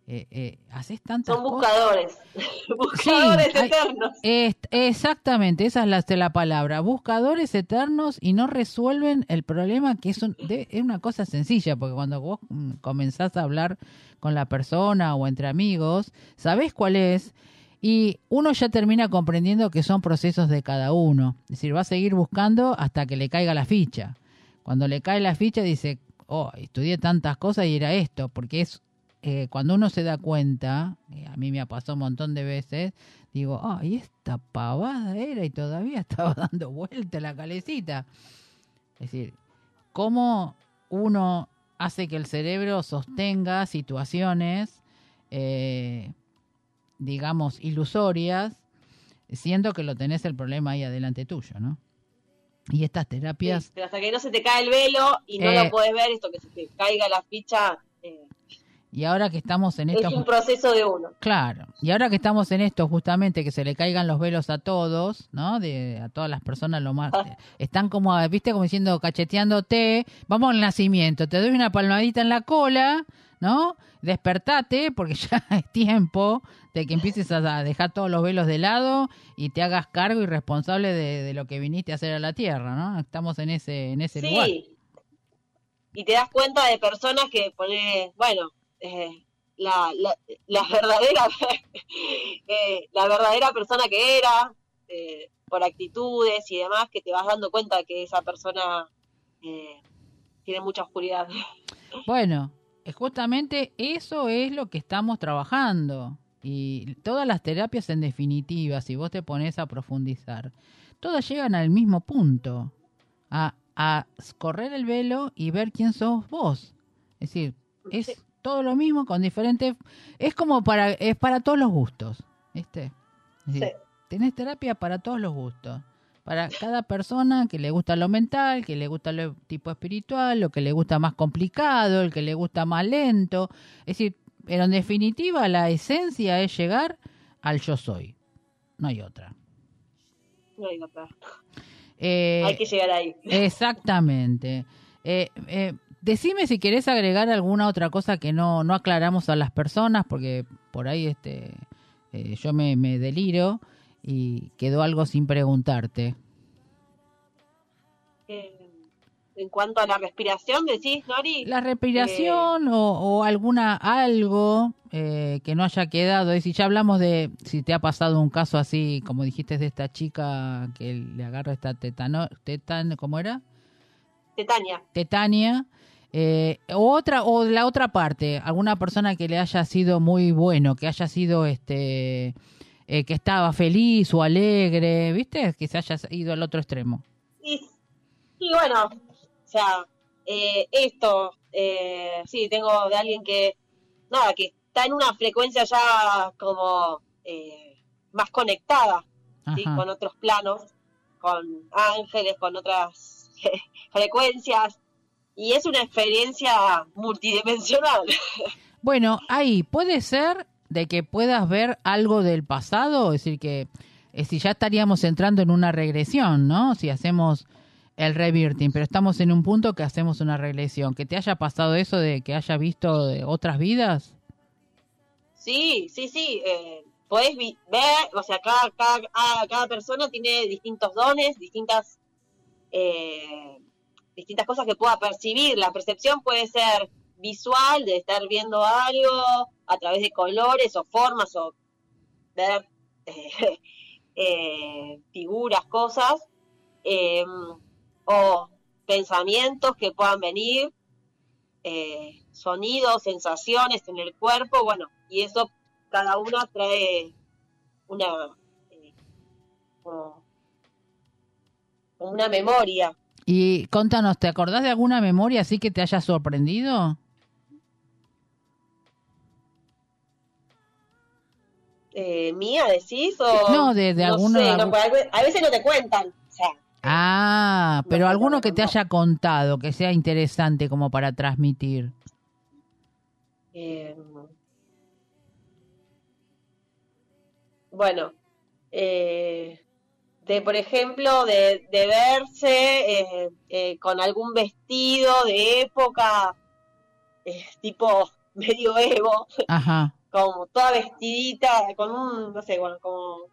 eh, eh, haces tantas Son cosas. buscadores, buscadores hay- eternos. Est- exactamente, esa es la, de la palabra. Buscadores eternos y no resuelven el problema que es, un- de- es una cosa sencilla, porque cuando vos mm, comenzás a hablar con la persona o entre amigos, sabés cuál es y uno ya termina comprendiendo que son procesos de cada uno. Es decir, va a seguir buscando hasta que le caiga la ficha. Cuando le cae la ficha dice, oh, estudié tantas cosas y era esto, porque es eh, cuando uno se da cuenta, eh, a mí me ha pasado un montón de veces, digo, ay, esta pavada era y todavía estaba dando vuelta la calecita. Es decir, cómo uno hace que el cerebro sostenga situaciones, eh, digamos, ilusorias, siendo que lo tenés el problema ahí adelante tuyo, ¿no? Y estas Sí, terapias, pero hasta que no se te cae el velo y no Eh. lo puedes ver, esto que se te caiga la ficha, eh, y ahora que estamos en es esto... un proceso de uno. Claro, y ahora que estamos en esto, justamente que se le caigan los velos a todos, ¿no? De, a todas las personas, lo más. Ah. Están como, viste, como diciendo, cacheteándote, vamos al nacimiento, te doy una palmadita en la cola, ¿no? Despertate, porque ya es tiempo de que empieces a dejar todos los velos de lado y te hagas cargo y responsable de, de lo que viniste a hacer a la tierra, ¿no? Estamos en ese, en ese lugar. Sí. Y te das cuenta de personas que pone, bueno, eh, la, la, la verdadera eh, la verdadera persona que era, eh, por actitudes y demás, que te vas dando cuenta que esa persona tiene mucha oscuridad. Bueno, justamente eso es lo que estamos trabajando. Y todas las terapias en definitiva, si vos te pones a profundizar, todas llegan al mismo punto, a, a correr el velo y ver quién sos vos. Es decir, es. Todo lo mismo con diferentes... Es como para... Es para todos los gustos, ¿viste? Es decir, Sí. tenés terapia para todos los gustos. Para cada persona que le gusta lo mental, que le gusta lo tipo espiritual, lo que le gusta más complicado, el que le gusta más lento. Es decir, pero en definitiva la esencia es llegar al yo soy. No hay otra. No hay otra. Eh, Hay que llegar ahí. Exactamente. Eh, eh, decime si querés agregar alguna otra cosa que no, no aclaramos a las personas, porque por ahí este eh, yo me, me deliro y quedó algo sin preguntarte. Eh, en cuanto a la respiración, decís, Nori. La respiración o, o alguna algo eh, que no haya quedado. Es decir, ya hablamos de si te ha pasado un caso así, como dijiste de esta chica que le agarra esta tetano, tetan, ¿cómo era? Tetania. Tetania. Eh, o otra o la otra parte, alguna persona que le haya sido muy bueno, que haya sido este eh, que estaba feliz o alegre, ¿viste? Que se haya ido al otro extremo. Y, y bueno, o sea, eh, esto, eh, sí, tengo de alguien que, nada, que está en una frecuencia ya como eh, más conectada, ¿sí? Con otros planos, con ángeles, con otras frecuencias, y es una experiencia multidimensional. Bueno, ahí puede ser de que puedas ver algo del pasado, es decir, que eh, si ya estaríamos entrando en una regresión, ¿no? Si hacemos el reverting, pero estamos en un punto que hacemos una regresión, que te haya pasado eso de que haya visto de otras vidas. Sí, sí, sí. Eh, podés vi- ver, o sea, cada, cada, cada- cada persona tiene distintos dones, distintas, eh, distintas cosas que pueda percibir. La percepción puede ser visual, de estar viendo algo a través de colores o formas o ver eh, figuras, cosas, eh, o pensamientos que puedan venir, eh, sonidos, sensaciones en el cuerpo, bueno, y eso cada una trae una eh, una memoria. Y contanos, ¿te acordás de alguna memoria así que te haya sorprendido? Eh, ¿Mía decís? O, No, de- de alguna- sé, no, porque a veces no te cuentan. O sea, Ah, pero No, alguno no, que te haya contado, que sea interesante como para transmitir. Eh, bueno, eh, de por ejemplo, de, de verse eh, eh, con algún vestido de época eh, tipo medioevo, Ajá. como toda vestidita, con un, no sé, bueno, como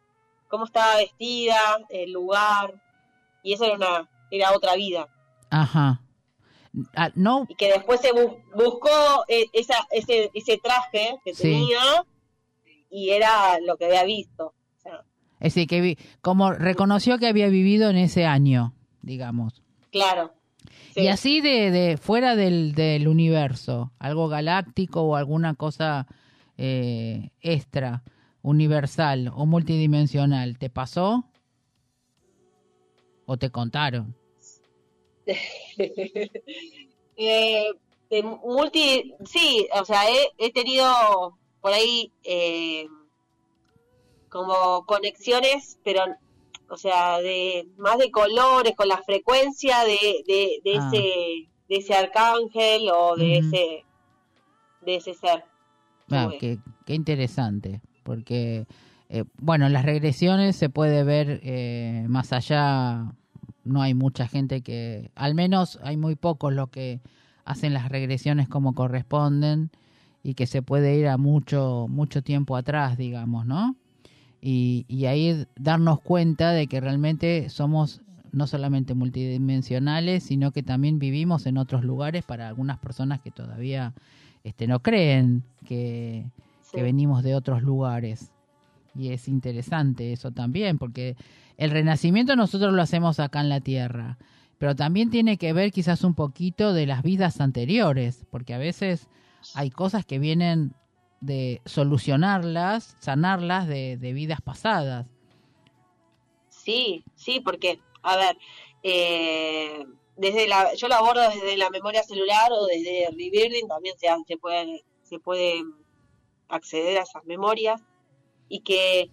cómo estaba vestida, el lugar, y eso era una, era otra vida. Ajá. Ah, no, y que después se bu- buscó esa, ese, ese traje que Sí. tenía y era lo que había visto. Es decir, que vi- como reconoció que había vivido en ese año, digamos. claro. Sí. Y así de, de fuera del, del universo, algo galáctico o alguna cosa eh, extra, universal o multidimensional, ¿te pasó? ¿O te contaron? Eh, de multi, sí, o sea, he, he tenido por ahí eh, como conexiones, pero, o sea, de más de colores, con la frecuencia de, de, de Ah. ese de ese arcángel o de ese de ese ser. Ah, qué interesante, porque, eh, bueno, las regresiones se puede ver eh, más allá, no hay mucha gente que, al menos hay muy pocos los que hacen las regresiones como corresponden y que se puede ir a mucho, mucho tiempo atrás, digamos, ¿no? Y, y ahí darnos cuenta de que realmente somos no solamente multidimensionales, sino que también vivimos en otros lugares para algunas personas que todavía este, no creen que, Sí. que venimos de otros lugares. Y es interesante eso también, porque el renacimiento nosotros lo hacemos acá en la Tierra, pero también tiene que ver quizás un poquito de las vidas anteriores, porque a veces hay cosas que vienen de solucionarlas, sanarlas de, de vidas pasadas. Sí, sí, porque, a ver, eh, desde la, yo lo abordo desde la memoria celular o desde Rebirthing, también se, se puede, se puede acceder a esas memorias y que,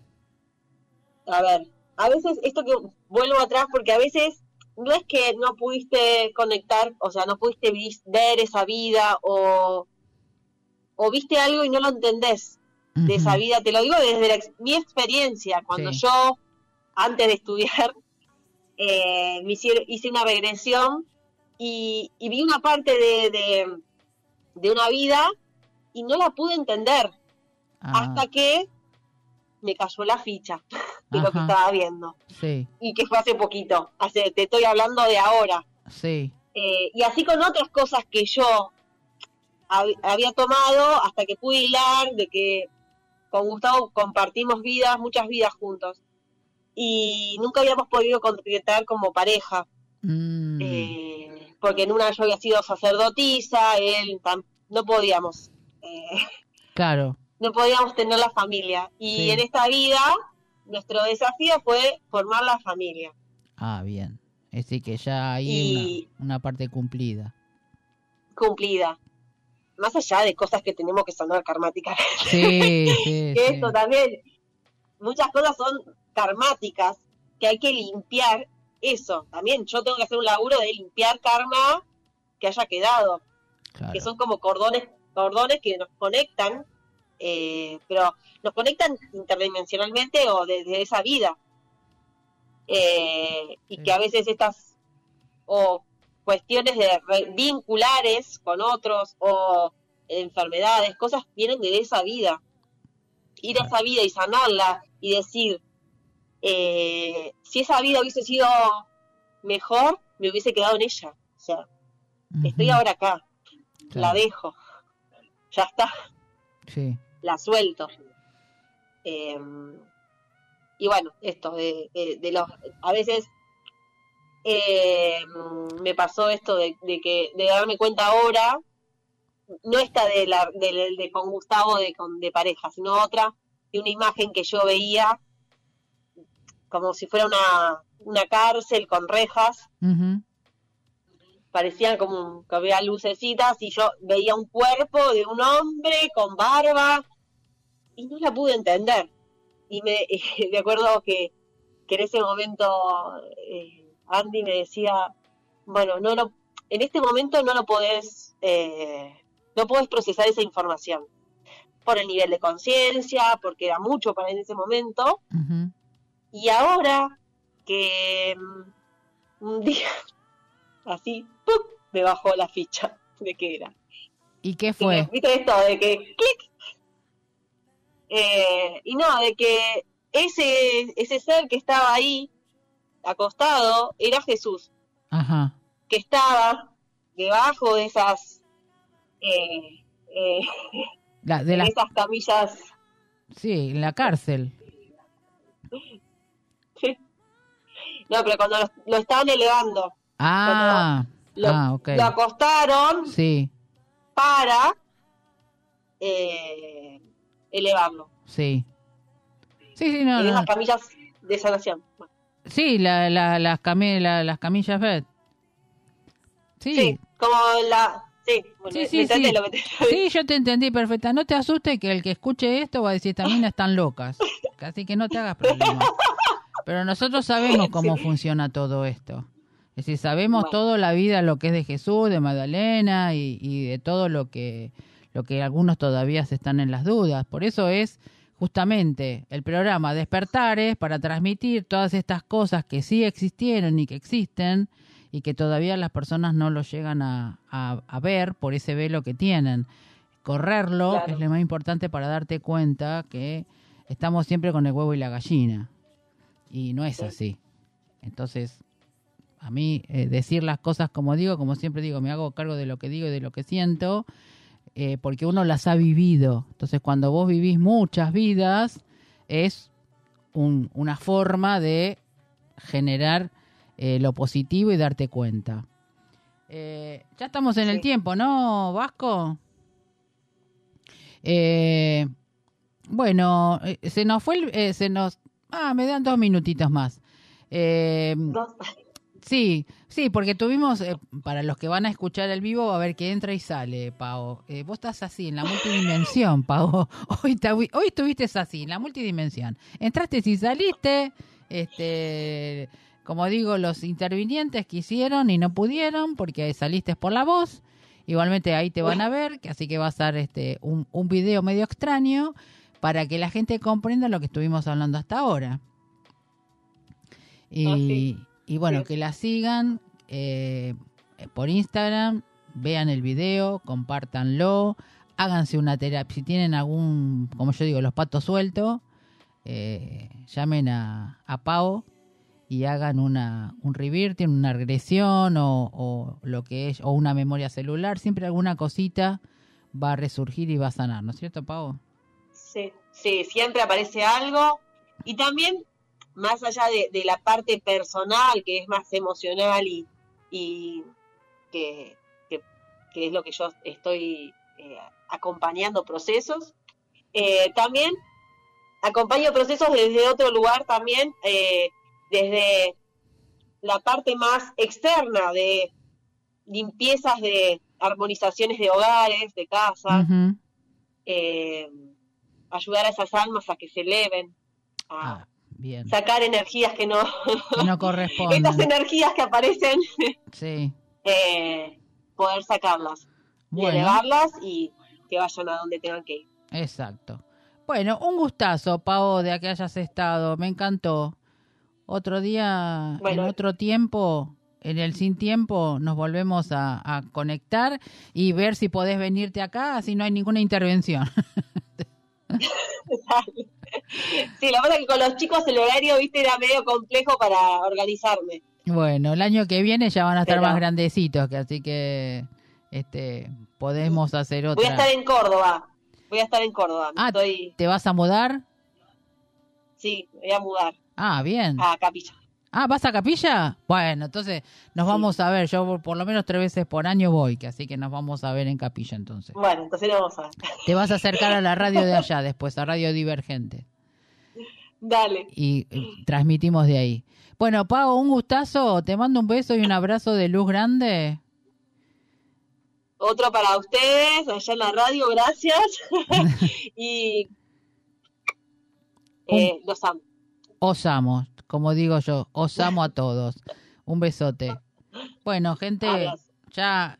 a ver, a veces esto que vuelvo atrás porque a veces no es que no pudiste conectar, o sea, no pudiste ver esa vida o, o viste algo y no lo entendés de esa vida, te lo digo desde la mi experiencia, cuando Sí. yo, antes de estudiar, eh, me hice, hice una regresión y, y vi una parte de, de, de una vida y no la pude entender Ah, hasta que me cayó la ficha de lo que estaba viendo. Sí, y que fue hace poquito, hace, te estoy hablando de ahora. sí, Eh, y así con otras cosas que yo había tomado hasta que pude hilar de que con Gustavo compartimos vidas, muchas vidas juntos. Y nunca habíamos podido concretar como pareja, Mm, eh, porque en una yo había sido sacerdotisa, él no podíamos, eh, claro, no podíamos tener la familia. Y Sí. en esta vida, nuestro desafío fue formar la familia. ah, bien. Es decir, que ya hay Y- una, una parte cumplida. cumplida. Más allá de cosas que tenemos que sanar karmáticas. Sí, sí, que sí. esto también, muchas cosas son karmáticas, que hay que limpiar eso. También yo tengo que hacer un laburo de limpiar karma que haya quedado, claro. que son como cordones, cordones que nos conectan, eh, pero nos conectan interdimensionalmente o desde esa vida. Eh, y que a veces estas o cuestiones de re- vinculares con otros o enfermedades, cosas vienen de esa vida. Ir a esa vida y sanarla y decir, eh, si esa vida hubiese sido mejor, me hubiese quedado en ella. O sea, estoy ahora acá, la dejo, ya está, Sí, la suelto. Eh, y bueno, esto de, de- de los, a veces eh, me pasó esto de, de que de darme cuenta ahora, no esta de la de, de con Gustavo de, con, de pareja, sino otra de una imagen que yo veía como si fuera una, una cárcel con rejas parecían como que había lucecitas y yo veía un cuerpo de un hombre con barba y no la pude entender. Y me, de acuerdo que, que en ese momento eh, Andy me decía, bueno, no lo, en este momento no lo podés, eh, no podés procesar esa información por el nivel de conciencia, porque era mucho para en ese momento, y ahora que mm, un día así, ¡pum! me bajó la ficha de qué era. ¿Y qué fue? ¿Viste esto de que clic? Eh, y no, de que ese, ese ser que estaba ahí, acostado, era Jesús, Ajá, que estaba debajo de esas, eh, eh, la, de de la, esas camillas. sí, en la cárcel. No, pero cuando lo, lo estaban elevando, Ah, lo, Ah, lo acostaron Sí, para eh, elevarlo. sí. Sí, sí, no, en no. esas camillas de sanación. Sí, la, la- las, cami- la- las camillas FED. Sí, sí. como la... Sí, bueno, Sí, sí, ¿me entendés sí. lo que te Sí, yo te entendí perfecta. No te asustes que el que escuche esto va a decir, minas están locas. Así que no te hagas problema. Pero nosotros sabemos cómo funciona todo esto. Es decir, sabemos Bueno. toda la vida, lo que es de Jesús, de Magdalena y, y de todo lo que, lo que algunos todavía se están en las dudas. Por eso es justamente el programa Despertares para transmitir todas estas cosas que sí existieron y que existen y que todavía las personas no lo llegan a, a- a ver por ese velo que tienen. Correrlo Claro. es lo más importante para darte cuenta que estamos siempre con el huevo y la gallina. Y no es Sí. así. Entonces, a mí eh, decir las cosas como digo, como siempre digo, me hago cargo de lo que digo y de lo que siento, eh, porque uno las ha vivido. Entonces, cuando vos vivís muchas vidas, es un- una forma de generar eh, lo positivo y darte cuenta. Eh, ya estamos en el tiempo, ¿no, Vasco? Eh, bueno, eh, se nos fue, el- eh, se nos... Ah, me dan dos minutitos más. Dos- Sí, sí, porque tuvimos, eh, para los que van a escuchar el vivo, a ver que entra y sale, Pau. Eh, vos estás así, en la multidimensión, Pau. Hoy, hoy estuviste así, en la multidimensión. Entraste y saliste, este, como digo, los intervinientes quisieron y no pudieron porque saliste por la voz. Igualmente ahí te van a ver, que así que va a ser este, un, un video medio extraño para que la gente comprenda lo que estuvimos hablando hasta ahora. Y, Ah, sí. Y bueno, Sí. que la sigan eh, por Instagram, vean el video, compártanlo, háganse una terapia. Si tienen algún, como yo digo, los patos sueltos, eh, llamen a, a Pau y hagan una, un revirting, una regresión o, o lo que es, o una memoria celular. Siempre alguna cosita va a resurgir y va a sanar, ¿no es cierto, Pau? Sí, sí, siempre aparece algo. Y también, más allá de, de la parte personal, que es más emocional y, y que, que- que es lo que yo estoy eh, acompañando procesos, eh, también acompaño procesos desde otro lugar también, eh, desde la parte más externa de limpiezas de armonizaciones de hogares, de casas, eh, ayudar a esas almas a que se eleven, a bien. sacar energías que no, Que no corresponden. estas energías que aparecen, Sí. eh, poder sacarlas y elevarlas y que vayan a donde tengan que ir. Exacto. Bueno, un gustazo, Pao, de que hayas estado. Me encantó. Otro día, Bueno. en otro tiempo, en el sin tiempo, nos volvemos a, a conectar y ver si podés venirte acá, así no hay ninguna intervención. Sí, la verdad que con los chicos el horario, viste, era medio complejo para organizarme. bueno, el año que viene ya van a estar Pero- más grandecitos, que así que este podemos hacer Voy otra. a estar en Córdoba. Voy a estar en Córdoba. Ah, Estoy, ¿Te vas a mudar? sí, voy a mudar Ah, bien. a Capilla. Ah, ¿vas a Capilla? Bueno, entonces nos Sí. vamos a ver. Yo por, por lo menos tres veces por año voy, que así que nos vamos a ver en Capilla entonces. Bueno, entonces lo vamos a ver. Te vas a acercar a la radio de allá después, a Radio Divergente. Dale. Y eh, transmitimos de ahí. Bueno, Pau, un gustazo. Te mando un beso y un abrazo de luz grande. Otro para ustedes, allá en la radio, gracias. y eh, los amo. Os amo, como digo yo, os amo a todos. Un besote. Bueno, gente, ya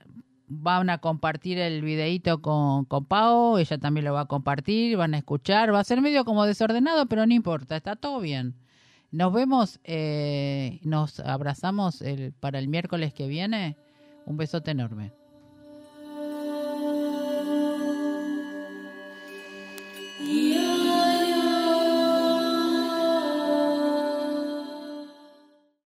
van a compartir el videíto con, con Pau, ella también lo va a compartir, van a escuchar, va a ser medio como desordenado, pero no importa, está todo bien. Nos vemos, eh, nos abrazamos para el miércoles que viene. Un besote enorme.